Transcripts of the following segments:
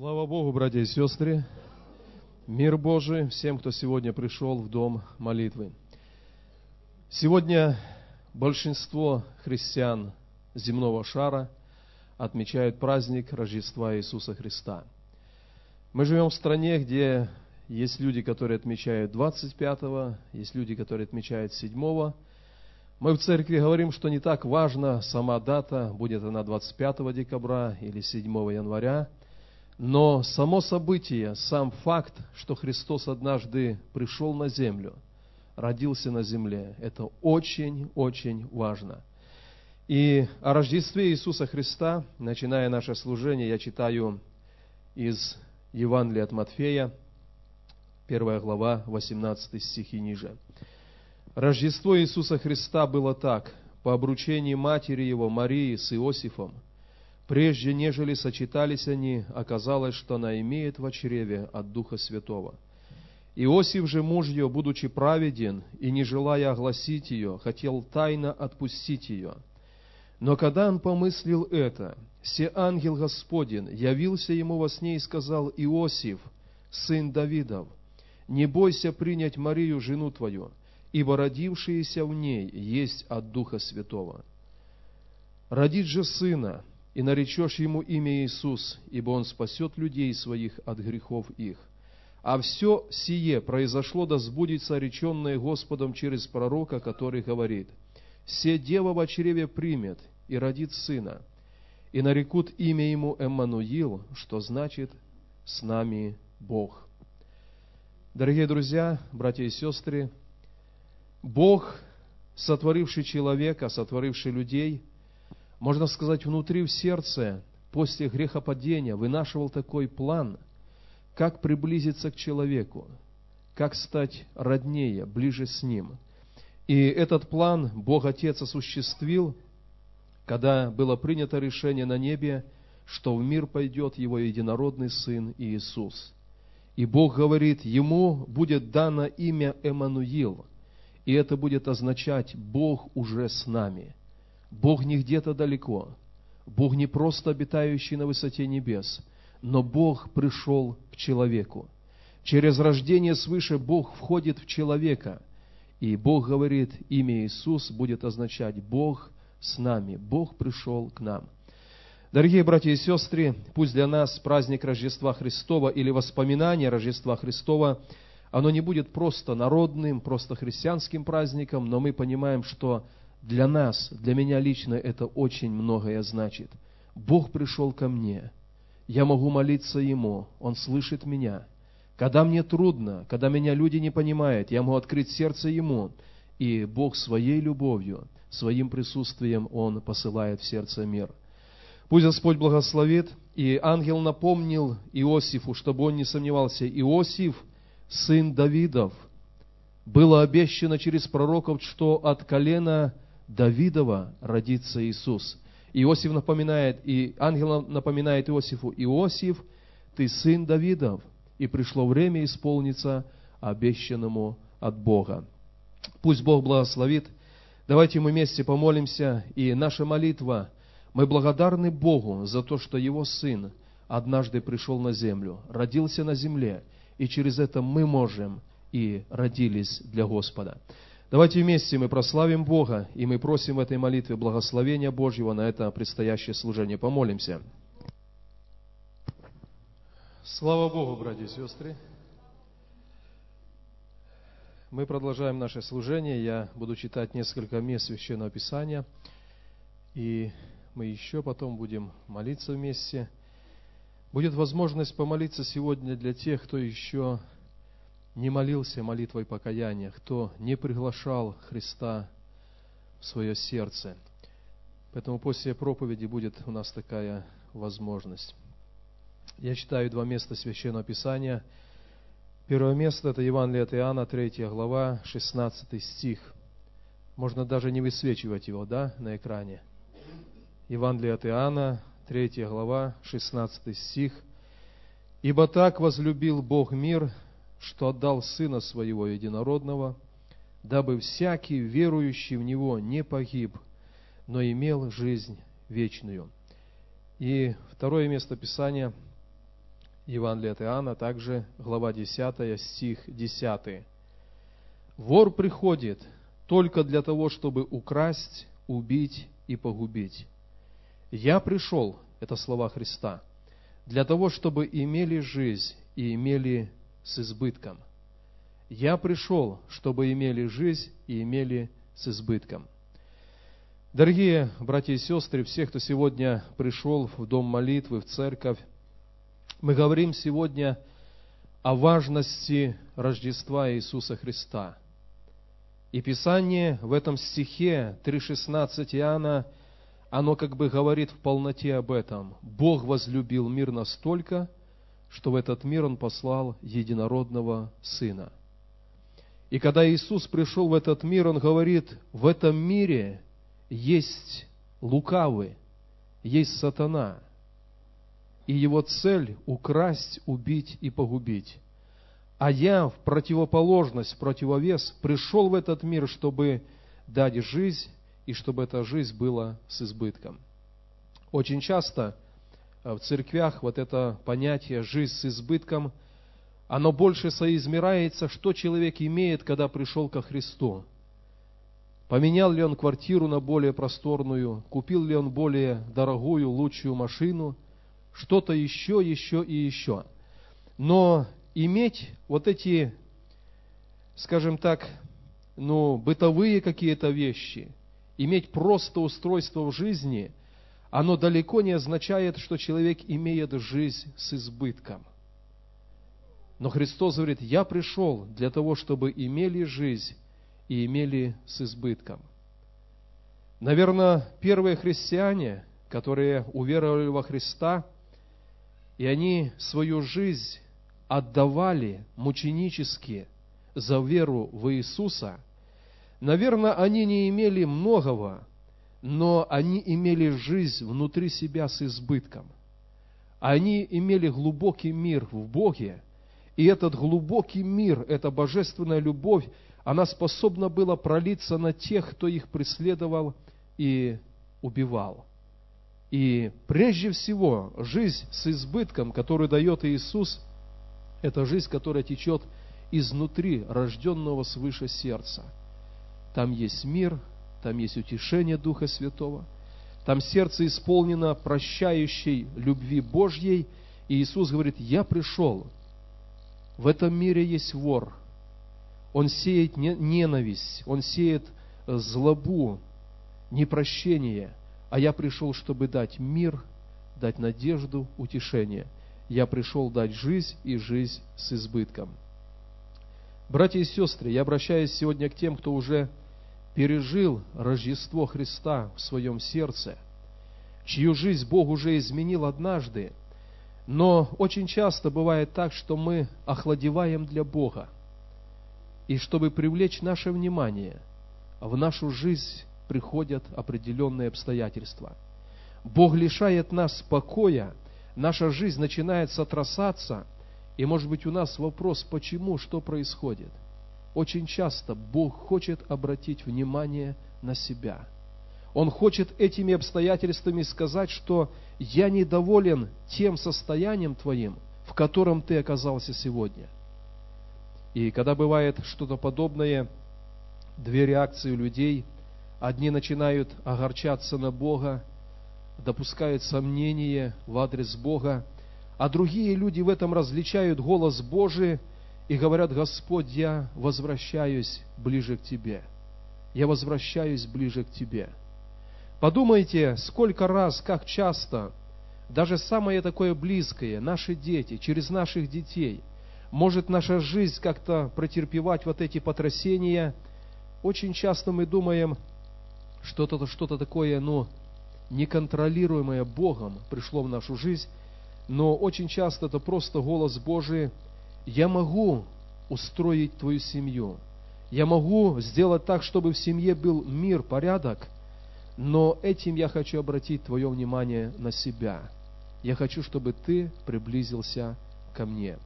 Слава Богу, братья и сестры! Мир Божий всем, кто сегодня пришел в дом молитвы. Сегодня большинство христиан земного шара отмечают праздник Рождества Иисуса Христа. Мы живем в стране, где есть люди, которые отмечают 25-го, есть люди, которые отмечают 7-го. Мы в церкви говорим, что не так важна сама дата, будет она 25 декабря или 7 января – но само событие, сам факт, что Христос однажды пришел на землю, родился на земле, это очень-очень важно. И о Рождестве Иисуса Христа, начиная наше служение, я читаю из Евангелия от Матфея, 1 глава, 18 стих и ниже. Рождество Иисуса Христа было так. По обручении матери его Марии с Иосифом – Прежде нежели сочетались они, оказалось, что она имеет в чреве от Духа Святого. Иосиф же муж ее, будучи праведен и не желая огласить ее, хотел тайно отпустить ее. Но когда он помыслил это, се ангел Господень явился ему во сне и сказал, Иосиф, сын Давидов, не бойся принять Марию, жену твою, ибо родившееся в ней есть от Духа Святого. Родит же сына, и наречешь ему имя Иисус, ибо он спасет людей своих от грехов их. А все сие произошло, да сбудется реченное Господом через пророка, который говорит, «Се дева в чреве примет и родит сына, и нарекут имя ему Эммануил, что значит «с нами Бог». Дорогие друзья, братья и сестры, Бог, сотворивший человека, сотворивший людей – можно сказать, внутри в сердце после грехопадения вынашивал такой план, как приблизиться к человеку, как стать роднее, ближе с ним. И этот план Бог Отец осуществил, когда было принято решение на небе, что в мир пойдет Его единородный Сын Иисус. И Бог говорит, Ему будет дано имя Эммануил, и это будет означать «Бог уже с нами». Бог не где-то далеко. Бог не просто обитающий на высоте небес, но Бог пришел к человеку. Через рождение свыше Бог входит в человека. И Бог говорит, имя Иисус будет означать Бог с нами, Бог пришел к нам. Дорогие братья и сестры, пусть для нас праздник Рождества Христова или воспоминание Рождества Христова, оно не будет просто народным, просто христианским праздником, но мы понимаем, что для нас, для меня лично это очень многое значит. Бог пришел ко мне. Я могу молиться Ему. Он слышит меня. Когда мне трудно, когда меня люди не понимают, я могу открыть сердце Ему. И Бог своей любовью, своим присутствием Он посылает в сердце мир. Пусть Господь благословит. И ангел напомнил Иосифу, чтобы он не сомневался. Иосиф, сын Давидов, было обещано через пророков, что от колена Давидова родится Иисус. Иосиф напоминает, и ангел напоминает Иосифу, Иосиф, ты сын Давидов, и пришло время исполниться обещанному от Бога. Пусть Бог благословит. Давайте мы вместе помолимся, и наша молитва, мы благодарны Богу за то, что Его Сын однажды пришел на землю, родился на земле, и через это мы можем и родились для Господа. Давайте вместе мы прославим Бога, и мы просим в этой молитве благословения Божьего на это предстоящее служение. Помолимся. Слава Богу, братья и сестры. Мы продолжаем наше служение. Я буду читать несколько мест Священного Писания. И мы еще потом будем молиться вместе. Будет возможность помолиться сегодня для тех, кто еще не молился молитвой покаяния, кто не приглашал Христа в свое сердце. Поэтому после проповеди будет у нас такая возможность. Я читаю два места Священного Писания. Первое место – это Евангелие от Иоанна, 3 глава, 16 стих. Можно даже не высвечивать его, да, на экране. Евангелие от Иоанна, 3 глава, 16 стих. «Ибо так возлюбил Бог мир, что отдал Сына Своего Единородного, дабы всякий, верующий в Него, не погиб, но имел жизнь вечную. И второе место Писания, Евангелие от Иоанна, также глава 10, стих 10. «Вор приходит только для того, чтобы украсть, убить и погубить. Я пришел, это слова Христа, для того, чтобы имели жизнь и имели с избытком. Я пришел, чтобы имели жизнь и имели с избытком. Дорогие братья и сестры, все, кто сегодня пришел в дом молитвы, в церковь, мы говорим сегодня о важности Рождества Иисуса Христа. И Писание в этом стихе 3.16 Иоанна, оно как бы говорит в полноте об этом. Бог возлюбил мир настолько, что в этот мир Он послал единородного Сына. И когда Иисус пришел в этот мир, Он говорит, в этом мире есть лукавый, есть сатана – и его цель – украсть, убить и погубить. А я в противоположность, в противовес пришел в этот мир, чтобы дать жизнь, и чтобы эта жизнь была с избытком. Очень часто в церквях вот это понятие «жизнь с избытком», оно больше соизмеряется, что человек имеет, когда пришел ко Христу. Поменял ли он квартиру на более просторную, купил ли он более дорогую, лучшую машину – что-то еще, еще и еще. Но иметь вот эти, скажем так, ну, бытовые какие-то вещи, иметь просто устройство в жизни, оно далеко не означает, что человек имеет жизнь с избытком. Но Христос говорит, я пришел для того, чтобы имели жизнь и имели с избытком. Наверное, первые христиане, которые уверовали во Христа – и они свою жизнь отдавали мученически за веру в Иисуса, наверное, они не имели многого, но они имели жизнь внутри себя с избытком. Они имели глубокий мир в Боге, и этот глубокий мир, эта божественная любовь, она способна была пролиться на тех, кто их преследовал и убивал. И прежде всего, жизнь с избытком, которую дает Иисус, это жизнь, которая течет изнутри рожденного свыше сердца. Там есть мир, там есть утешение Духа Святого, там сердце исполнено прощающей любви Божьей, и Иисус говорит, я пришел, в этом мире есть вор, он сеет ненависть, он сеет злобу, непрощение – а я пришел, чтобы дать мир, дать надежду, утешение. Я пришел дать жизнь и жизнь с избытком. Братья и сестры, я обращаюсь сегодня к тем, кто уже пережил Рождество Христа в своем сердце, чью жизнь Бог уже изменил однажды, но очень часто бывает так, что мы охладеваем для Бога. И чтобы привлечь наше внимание в нашу жизнь приходят определенные обстоятельства. Бог лишает нас покоя, наша жизнь начинает сотрясаться, и может быть у нас вопрос, почему, что происходит. Очень часто Бог хочет обратить внимание на себя. Он хочет этими обстоятельствами сказать, что я недоволен тем состоянием твоим, в котором ты оказался сегодня. И когда бывает что-то подобное, две реакции у людей – Одни начинают огорчаться на Бога, допускают сомнения в адрес Бога, а другие люди в этом различают голос Божий и говорят, Господь, я возвращаюсь ближе к Тебе. Я возвращаюсь ближе к Тебе. Подумайте, сколько раз, как часто, даже самое такое близкое, наши дети, через наших детей, может наша жизнь как-то претерпевать вот эти потрясения. Очень часто мы думаем, что-то что такое, ну, неконтролируемое Богом пришло в нашу жизнь, но очень часто это просто голос Божий. Я могу устроить твою семью. Я могу сделать так, чтобы в семье был мир, порядок, но этим я хочу обратить твое внимание на себя. Я хочу, чтобы ты приблизился ко мне.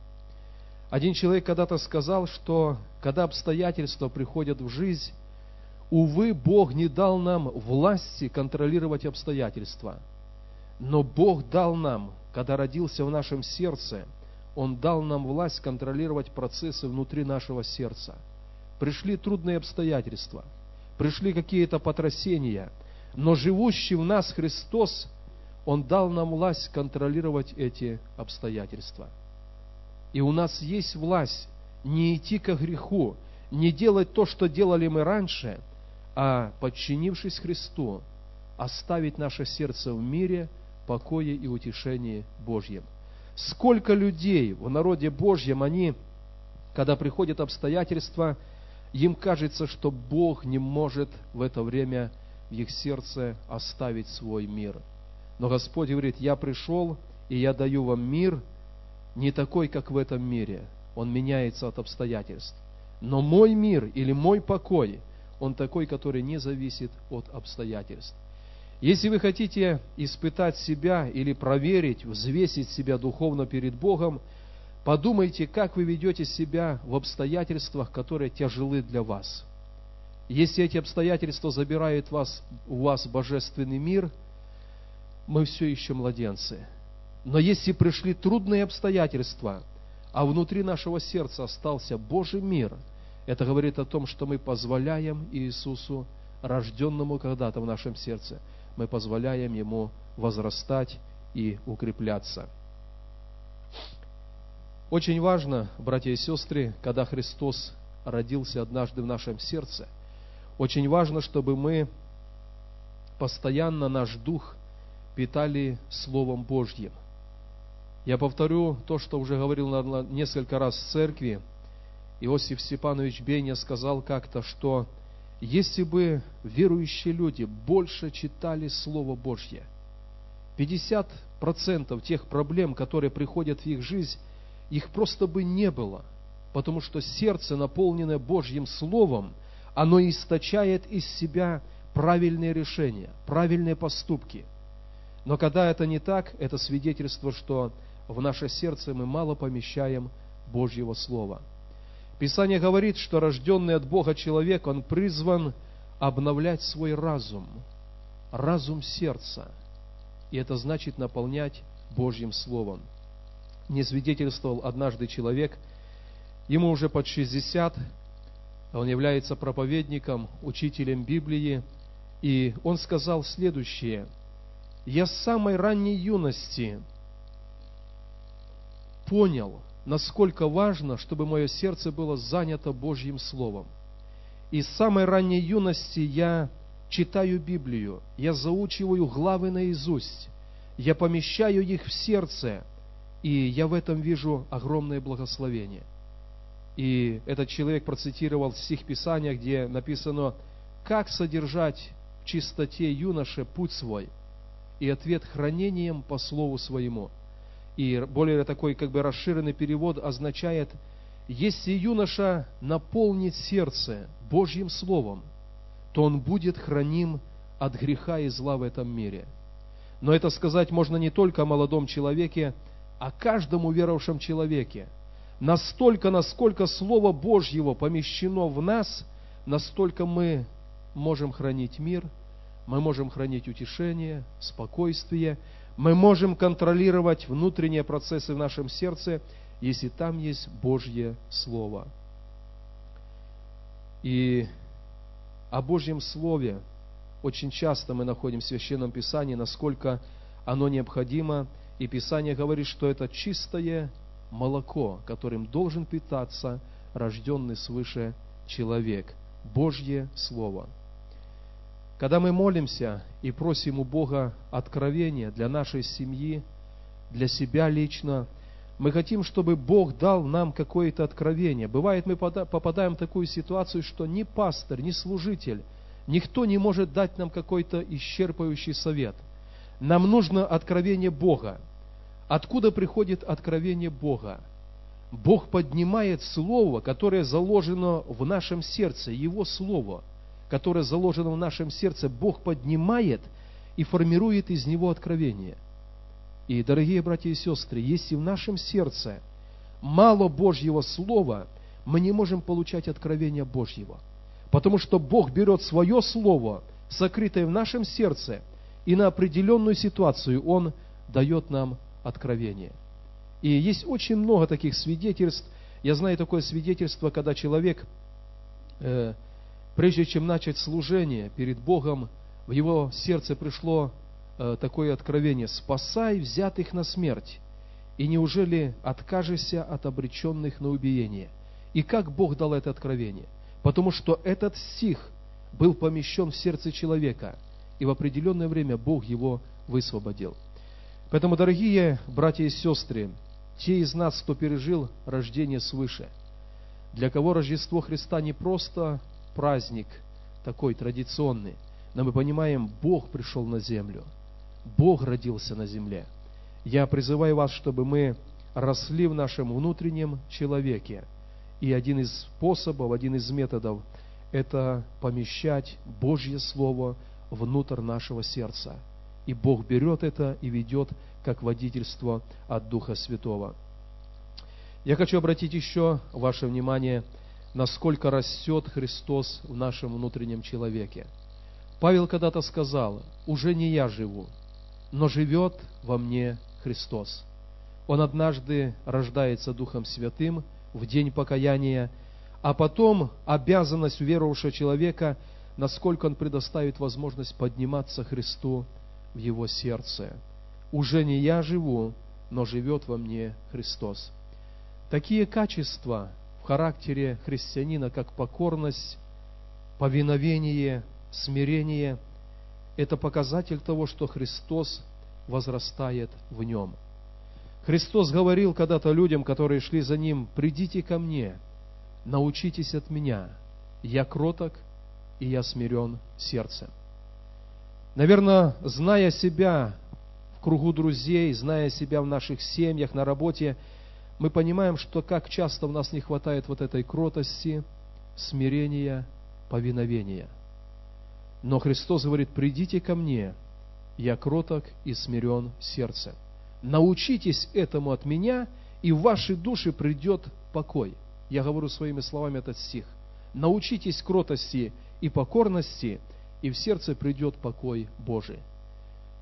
Один человек когда-то сказал, что когда обстоятельства приходят в жизнь, Увы, Бог не дал нам власти контролировать обстоятельства. Но Бог дал нам, когда родился в нашем сердце, Он дал нам власть контролировать процессы внутри нашего сердца. Пришли трудные обстоятельства, пришли какие-то потрясения, но живущий в нас Христос, Он дал нам власть контролировать эти обстоятельства. И у нас есть власть не идти ко греху, не делать то, что делали мы раньше, а, подчинившись Христу, оставить наше сердце в мире, покое и утешении Божьем. Сколько людей в народе Божьем, они, когда приходят обстоятельства, им кажется, что Бог не может в это время в их сердце оставить свой мир. Но Господь говорит, я пришел, и я даю вам мир, не такой, как в этом мире. Он меняется от обстоятельств. Но мой мир или мой покой, он такой, который не зависит от обстоятельств. Если вы хотите испытать себя или проверить, взвесить себя духовно перед Богом, подумайте, как вы ведете себя в обстоятельствах, которые тяжелы для вас. Если эти обстоятельства забирают вас, у вас божественный мир, мы все еще младенцы. Но если пришли трудные обстоятельства, а внутри нашего сердца остался Божий мир, это говорит о том, что мы позволяем Иисусу, рожденному когда-то в нашем сердце, мы позволяем ему возрастать и укрепляться. Очень важно, братья и сестры, когда Христос родился однажды в нашем сердце, очень важно, чтобы мы постоянно наш дух питали Словом Божьим. Я повторю то, что уже говорил несколько раз в церкви. Иосиф Степанович Беня сказал как-то, что если бы верующие люди больше читали Слово Божье, 50% тех проблем, которые приходят в их жизнь, их просто бы не было, потому что сердце, наполненное Божьим Словом, оно источает из себя правильные решения, правильные поступки. Но когда это не так, это свидетельство, что в наше сердце мы мало помещаем Божьего Слова – Писание говорит, что рожденный от Бога человек, он призван обновлять свой разум, разум сердца. И это значит наполнять Божьим Словом. Не свидетельствовал однажды человек, ему уже под 60, он является проповедником, учителем Библии, и он сказал следующее. «Я с самой ранней юности понял, насколько важно, чтобы мое сердце было занято Божьим Словом. И с самой ранней юности я читаю Библию, я заучиваю главы наизусть, я помещаю их в сердце, и я в этом вижу огромное благословение. И этот человек процитировал стих Писания, где написано, как содержать в чистоте юноше путь свой, и ответ хранением по слову своему – и более такой как бы расширенный перевод означает, если юноша наполнит сердце Божьим Словом, то он будет храним от греха и зла в этом мире. Но это сказать можно не только о молодом человеке, а каждом уверовавшем человеке. Настолько, насколько Слово Божьего помещено в нас, настолько мы можем хранить мир, мы можем хранить утешение, спокойствие, мы можем контролировать внутренние процессы в нашем сердце, если там есть Божье Слово. И о Божьем Слове очень часто мы находим в Священном Писании, насколько оно необходимо. И Писание говорит, что это чистое молоко, которым должен питаться рожденный свыше человек. Божье Слово – когда мы молимся и просим у Бога откровения для нашей семьи, для себя лично, мы хотим, чтобы Бог дал нам какое-то откровение. Бывает, мы попадаем в такую ситуацию, что ни пастор, ни служитель, никто не может дать нам какой-то исчерпывающий совет. Нам нужно откровение Бога. Откуда приходит откровение Бога? Бог поднимает Слово, которое заложено в нашем сердце, Его Слово – которое заложено в нашем сердце, Бог поднимает и формирует из него откровение. И, дорогие братья и сестры, если в нашем сердце мало Божьего Слова, мы не можем получать откровения Божьего. Потому что Бог берет свое Слово, сокрытое в нашем сердце, и на определенную ситуацию Он дает нам откровение. И есть очень много таких свидетельств. Я знаю такое свидетельство, когда человек, э, прежде чем начать служение перед Богом, в его сердце пришло э, такое откровение «Спасай взятых на смерть, и неужели откажешься от обреченных на убиение?» И как Бог дал это откровение? Потому что этот стих был помещен в сердце человека, и в определенное время Бог его высвободил. Поэтому, дорогие братья и сестры, те из нас, кто пережил рождение свыше, для кого Рождество Христа не просто праздник такой традиционный, но мы понимаем, Бог пришел на землю, Бог родился на земле. Я призываю вас, чтобы мы росли в нашем внутреннем человеке. И один из способов, один из методов – это помещать Божье Слово внутрь нашего сердца. И Бог берет это и ведет как водительство от Духа Святого. Я хочу обратить еще ваше внимание, насколько растет Христос в нашем внутреннем человеке. Павел когда-то сказал, уже не я живу, но живет во мне Христос. Он однажды рождается Духом Святым в день покаяния, а потом обязанность уверовавшего человека, насколько он предоставит возможность подниматься Христу в его сердце. Уже не я живу, но живет во мне Христос. Такие качества характере христианина, как покорность, повиновение, смирение, это показатель того, что Христос возрастает в нем. Христос говорил когда-то людям, которые шли за Ним, «Придите ко мне, научитесь от Меня, я кроток и я смирен сердцем». Наверное, зная себя в кругу друзей, зная себя в наших семьях, на работе, мы понимаем, что как часто у нас не хватает вот этой кротости, смирения, повиновения. Но Христос говорит, придите ко мне, я кроток и смирен сердцем. Научитесь этому от меня, и в ваши души придет покой. Я говорю своими словами этот стих. Научитесь кротости и покорности, и в сердце придет покой Божий.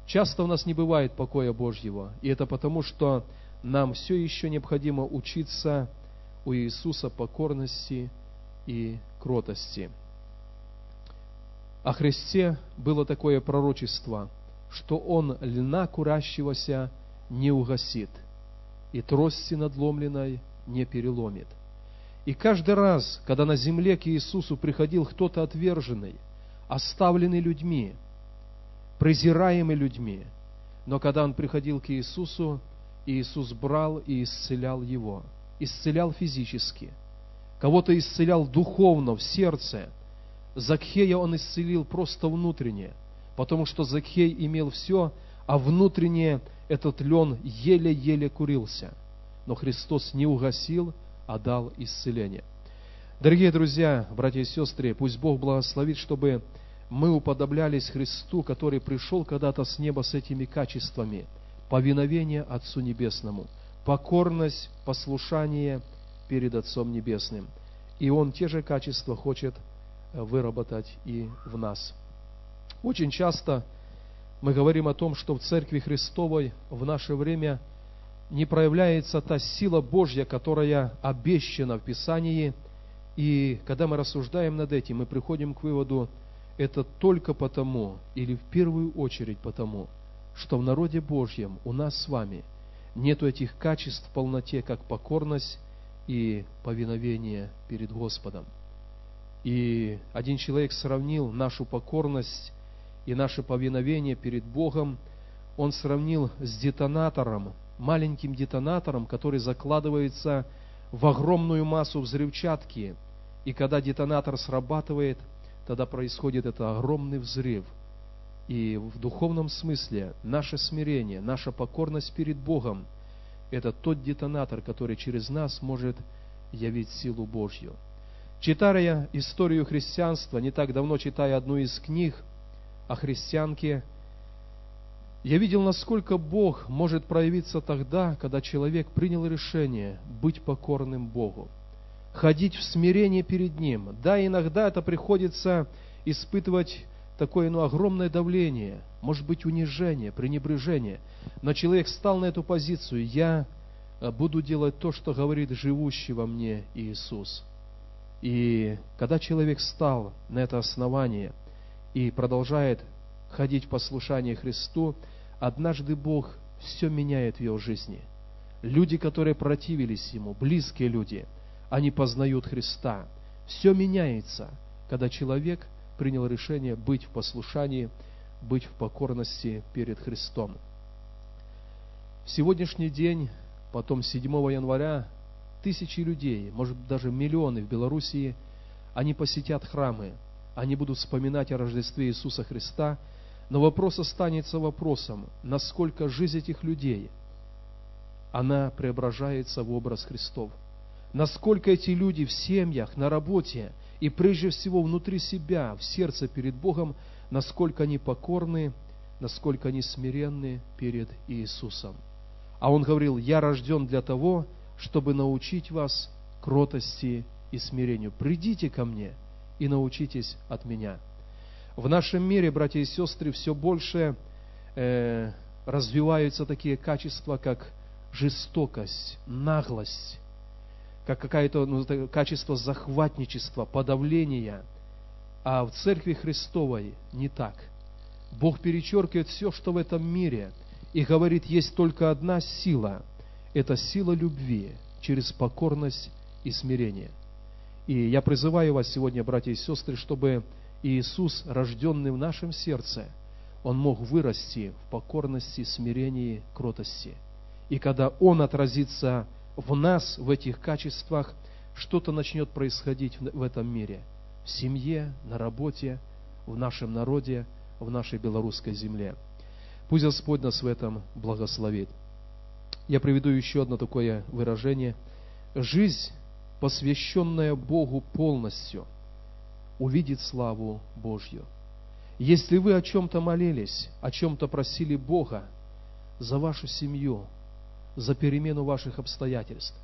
Часто у нас не бывает покоя Божьего, и это потому, что нам все еще необходимо учиться у Иисуса покорности и кротости. О Христе было такое пророчество, что Он льна курящегося не угасит, и трости надломленной не переломит. И каждый раз, когда на земле к Иисусу приходил кто-то отверженный – оставленный людьми, презираемый людьми. Но когда он приходил к Иисусу, Иисус брал и исцелял его. Исцелял физически. Кого-то исцелял духовно, в сердце. Закхея он исцелил просто внутренне, потому что Закхей имел все, а внутренне этот лен еле-еле курился. Но Христос не угасил, а дал исцеление. Дорогие друзья, братья и сестры, пусть Бог благословит, чтобы мы уподоблялись Христу, который пришел когда-то с неба с этими качествами. Повиновение Отцу Небесному, покорность, послушание перед Отцом Небесным. И Он те же качества хочет э, выработать и в нас. Очень часто мы говорим о том, что в Церкви Христовой в наше время не проявляется та сила Божья, которая обещана в Писании. И когда мы рассуждаем над этим, мы приходим к выводу, это только потому, или в первую очередь потому, что в народе Божьем у нас с вами нету этих качеств в полноте, как покорность и повиновение перед Господом. И один человек сравнил нашу покорность и наше повиновение перед Богом, он сравнил с детонатором, маленьким детонатором, который закладывается в огромную массу взрывчатки. И когда детонатор срабатывает – тогда происходит это огромный взрыв. И в духовном смысле наше смирение, наша покорность перед Богом – это тот детонатор, который через нас может явить силу Божью. Читая историю христианства, не так давно читая одну из книг о христианке, я видел, насколько Бог может проявиться тогда, когда человек принял решение быть покорным Богу ходить в смирении перед Ним. Да, иногда это приходится испытывать такое ну, огромное давление, может быть унижение, пренебрежение. Но человек стал на эту позицию. Я буду делать то, что говорит живущий во мне Иисус. И когда человек стал на это основание и продолжает ходить в послушании Христу, однажды Бог все меняет в его жизни. Люди, которые противились Ему, близкие люди, они познают Христа. Все меняется, когда человек принял решение быть в послушании, быть в покорности перед Христом. В сегодняшний день, потом 7 января, тысячи людей, может даже миллионы в Белоруссии, они посетят храмы, они будут вспоминать о Рождестве Иисуса Христа, но вопрос останется вопросом, насколько жизнь этих людей, она преображается в образ Христов. Насколько эти люди в семьях, на работе и прежде всего внутри себя, в сердце перед Богом, насколько они покорны, насколько они смиренны перед Иисусом. А Он говорил, я рожден для того, чтобы научить вас кротости и смирению. Придите ко мне и научитесь от меня. В нашем мире, братья и сестры, все больше э, развиваются такие качества, как жестокость, наглость, как какое-то ну, качество захватничества, подавления. А в Церкви Христовой не так. Бог перечеркивает все, что в этом мире, и говорит, есть только одна сила – это сила любви через покорность и смирение. И я призываю вас сегодня, братья и сестры, чтобы Иисус, рожденный в нашем сердце, Он мог вырасти в покорности, смирении, кротости. И когда Он отразится в нас, в этих качествах, что-то начнет происходить в этом мире. В семье, на работе, в нашем народе, в нашей белорусской земле. Пусть Господь нас в этом благословит. Я приведу еще одно такое выражение. Жизнь, посвященная Богу полностью, увидит славу Божью. Если вы о чем-то молились, о чем-то просили Бога за вашу семью, за перемену ваших обстоятельств,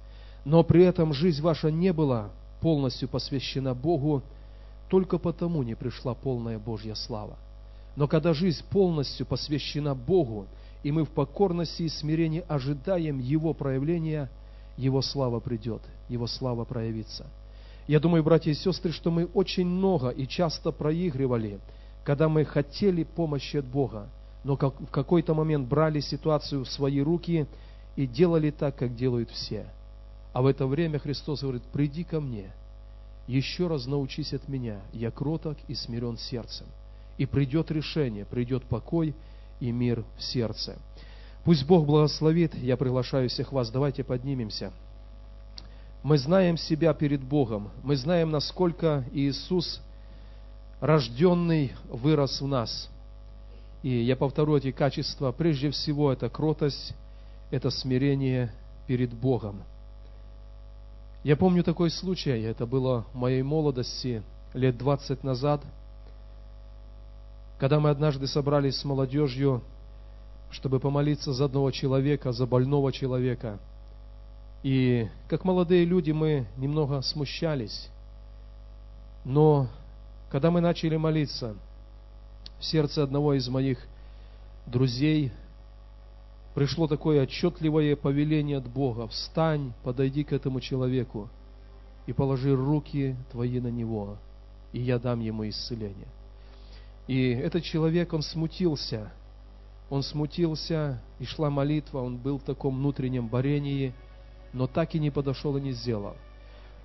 но при этом жизнь ваша не была полностью посвящена Богу, только потому не пришла полная Божья слава. Но когда жизнь полностью посвящена Богу, и мы в покорности и смирении ожидаем Его проявления, Его слава придет, Его слава проявится. Я думаю, братья и сестры, что мы очень много и часто проигрывали, когда мы хотели помощи от Бога, но как, в какой-то момент брали ситуацию в свои руки и делали так, как делают все. А в это время Христос говорит, приди ко мне, еще раз научись от меня, я кроток и смирен сердцем. И придет решение, придет покой, и мир в сердце. Пусть Бог благословит. Я приглашаю всех вас. Давайте поднимемся. Мы знаем себя перед Богом. Мы знаем, насколько Иисус, рожденный, вырос в нас. И я повторю эти качества. Прежде всего, это кротость, это смирение перед Богом. Я помню такой случай, это было в моей молодости, лет 20 назад – когда мы однажды собрались с молодежью, чтобы помолиться за одного человека, за больного человека. И как молодые люди мы немного смущались. Но когда мы начали молиться, в сердце одного из моих друзей пришло такое отчетливое повеление от Бога. Встань, подойди к этому человеку и положи руки твои на него, и я дам ему исцеление. И этот человек, он смутился. Он смутился, и шла молитва, он был в таком внутреннем борении, но так и не подошел и не сделал.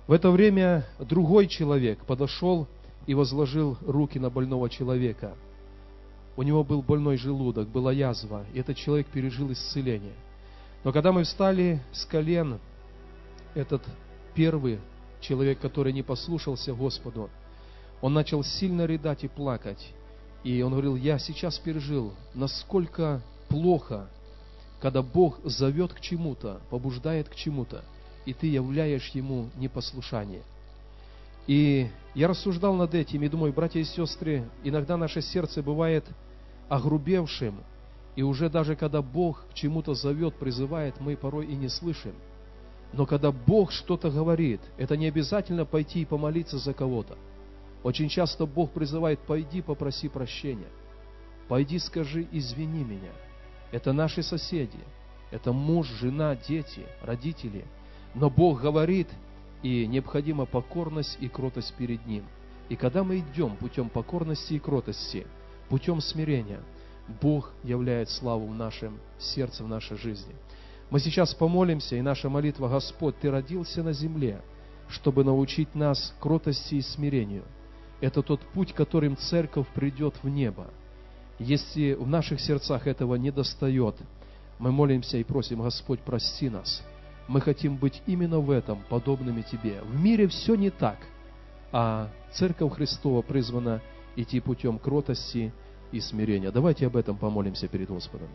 В это время другой человек подошел и возложил руки на больного человека. У него был больной желудок, была язва, и этот человек пережил исцеление. Но когда мы встали с колен, этот первый человек, который не послушался Господу, он начал сильно рыдать и плакать. И он говорил, я сейчас пережил, насколько плохо, когда Бог зовет к чему-то, побуждает к чему-то, и ты являешь Ему непослушание. И я рассуждал над этим и думаю, братья и сестры, иногда наше сердце бывает огрубевшим, и уже даже когда Бог к чему-то зовет, призывает, мы порой и не слышим. Но когда Бог что-то говорит, это не обязательно пойти и помолиться за кого-то. Очень часто Бог призывает, пойди попроси прощения. Пойди скажи, извини меня. Это наши соседи. Это муж, жена, дети, родители. Но Бог говорит, и необходима покорность и кротость перед Ним. И когда мы идем путем покорности и кротости, путем смирения, Бог являет славу в нашем сердце, в нашей жизни. Мы сейчас помолимся, и наша молитва, Господь, Ты родился на земле, чтобы научить нас кротости и смирению. Это тот путь, которым церковь придет в небо. Если в наших сердцах этого не достает, мы молимся и просим, Господь, прости нас. Мы хотим быть именно в этом подобными Тебе. В мире все не так, а Церковь Христова призвана идти путем кротости и смирения. Давайте об этом помолимся перед Господом.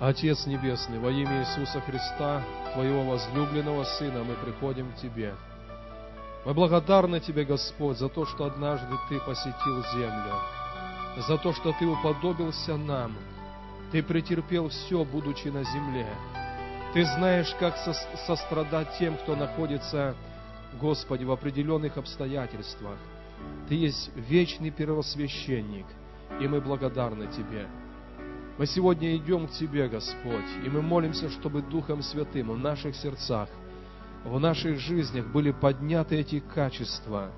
Отец Небесный, во имя Иисуса Христа, Твоего возлюбленного Сына, мы приходим к Тебе. Мы благодарны Тебе, Господь, за то, что однажды Ты посетил землю, за то, что Ты уподобился нам, Ты претерпел все, будучи на земле. Ты знаешь, как сострадать тем, кто находится, Господи, в определенных обстоятельствах. Ты есть вечный первосвященник, и мы благодарны Тебе. Мы сегодня идем к Тебе, Господь, и мы молимся, чтобы Духом Святым в наших сердцах, в наших жизнях были подняты эти качества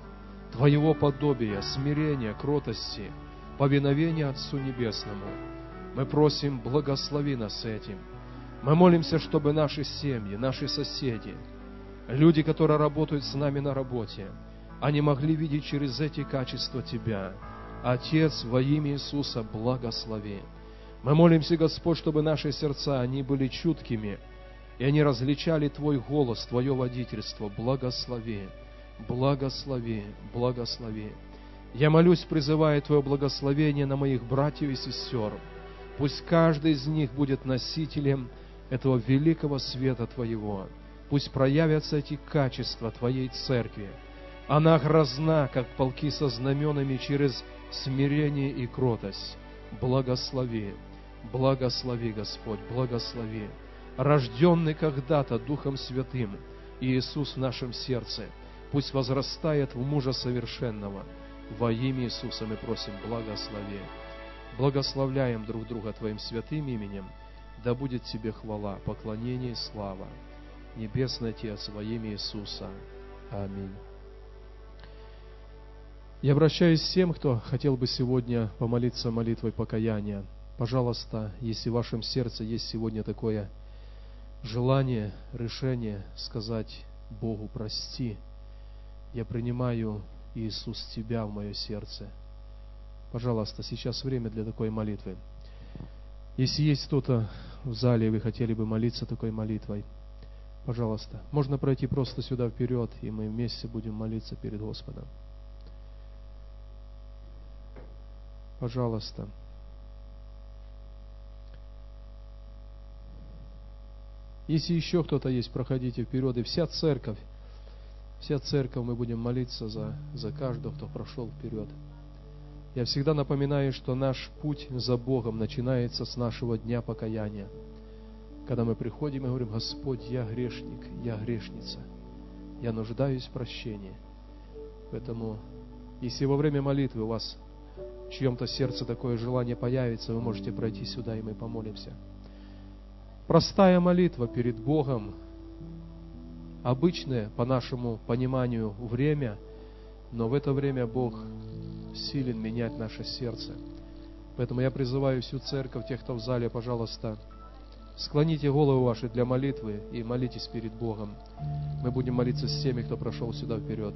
Твоего подобия, смирения, кротости, повиновения Отцу Небесному. Мы просим, благослови нас этим. Мы молимся, чтобы наши семьи, наши соседи, люди, которые работают с нами на работе, они могли видеть через эти качества Тебя. Отец, во имя Иисуса, благослови. Мы молимся, Господь, чтобы наши сердца, они были чуткими, и они различали Твой голос, Твое водительство. Благослови, благослови, благослови. Я молюсь, призывая Твое благословение на моих братьев и сестер. Пусть каждый из них будет носителем этого великого света Твоего. Пусть проявятся эти качества Твоей церкви. Она грозна, как полки со знаменами через смирение и кротость. Благослови. Благослови, Господь, благослови. Рожденный когда-то Духом Святым, Иисус в нашем сердце, пусть возрастает в мужа совершенного. Во имя Иисуса мы просим, благослови. Благословляем друг друга Твоим святым именем. Да будет Тебе хвала, поклонение и слава. Небесный Отец, во имя Иисуса. Аминь. Я обращаюсь к всем, кто хотел бы сегодня помолиться молитвой покаяния. Пожалуйста, если в вашем сердце есть сегодня такое желание, решение сказать Богу прости, я принимаю, Иисус, Тебя в мое сердце. Пожалуйста, сейчас время для такой молитвы. Если есть кто-то в зале, и вы хотели бы молиться такой молитвой, пожалуйста, можно пройти просто сюда вперед, и мы вместе будем молиться перед Господом. Пожалуйста. Если еще кто-то есть, проходите вперед. И вся церковь, вся церковь, мы будем молиться за, за каждого, кто прошел вперед. Я всегда напоминаю, что наш путь за Богом начинается с нашего дня покаяния. Когда мы приходим и говорим, Господь, я грешник, я грешница, я нуждаюсь в прощении. Поэтому, если во время молитвы у вас в чьем-то сердце такое желание появится, вы можете пройти сюда, и мы помолимся. Простая молитва перед Богом, обычное, по нашему пониманию, время, но в это время Бог силен менять наше сердце. Поэтому я призываю всю церковь, тех, кто в зале, пожалуйста, склоните голову ваши для молитвы и молитесь перед Богом. Мы будем молиться с теми, кто прошел сюда вперед.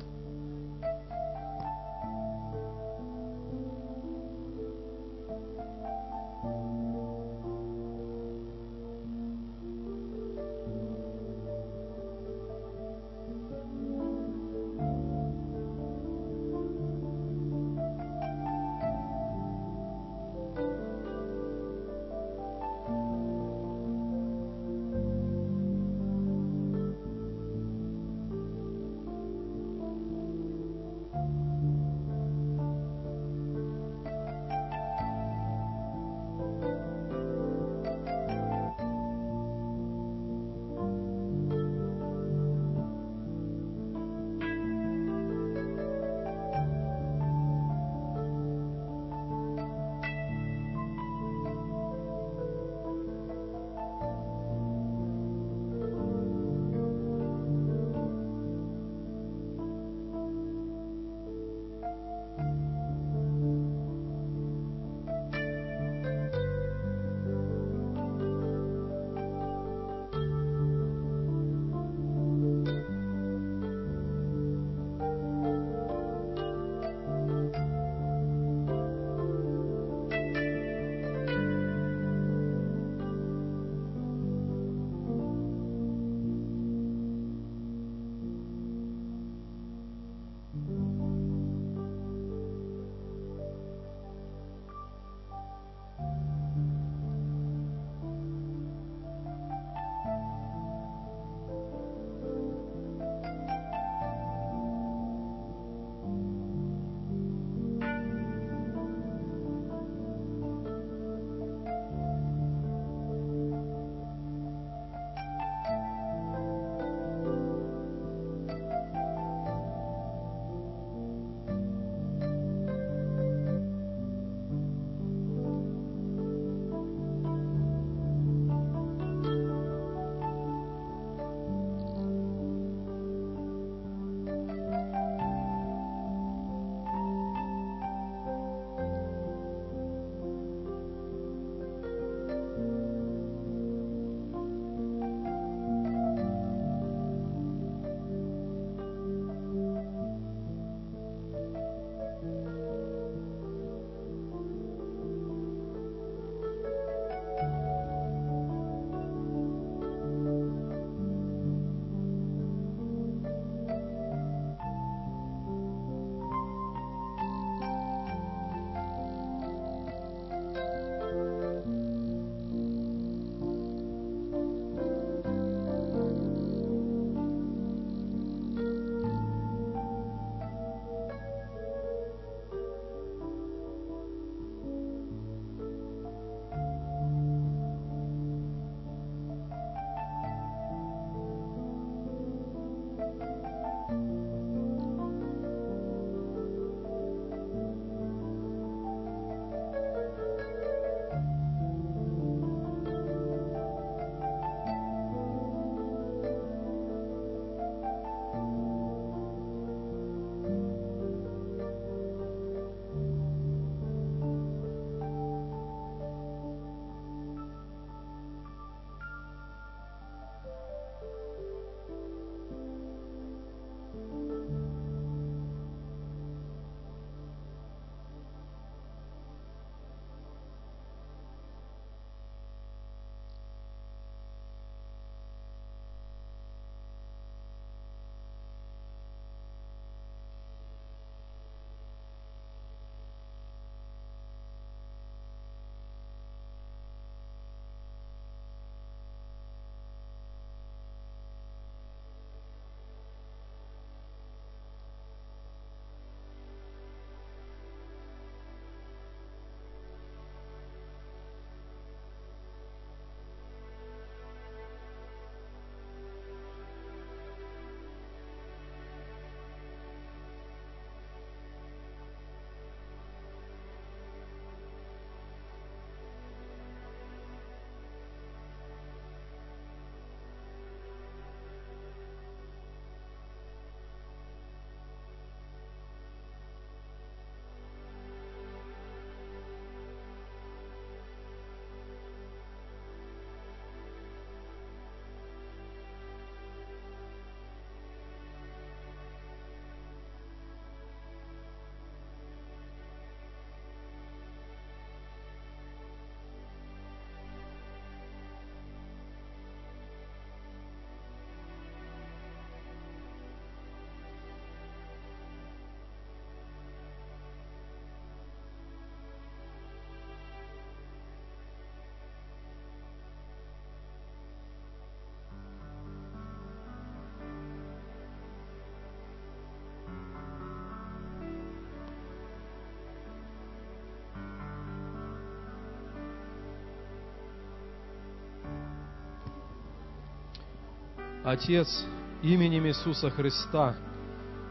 Отец, именем Иисуса Христа,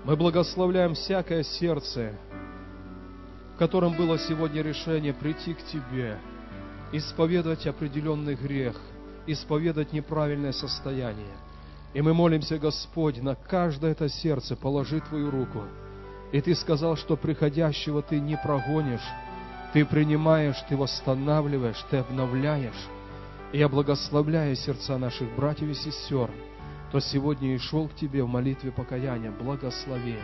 мы благословляем всякое сердце, в котором было сегодня решение прийти к Тебе, исповедовать определенный грех, исповедать неправильное состояние. И мы молимся, Господь, на каждое это сердце положи Твою руку. И Ты сказал, что приходящего Ты не прогонишь, Ты принимаешь, Ты восстанавливаешь, Ты обновляешь. И я благословляю сердца наших братьев и сестер, кто сегодня и шел к Тебе в молитве покаяния, благослови.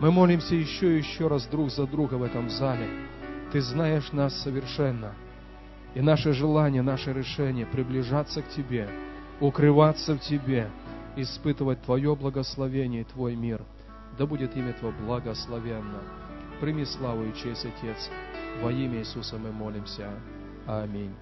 Мы молимся еще и еще раз друг за друга в этом зале. Ты знаешь нас совершенно. И наше желание, наше решение приближаться к Тебе, укрываться в Тебе, испытывать Твое благословение и Твой мир. Да будет имя Твое благословенно. Прими славу и честь, Отец. Во имя Иисуса мы молимся. Аминь.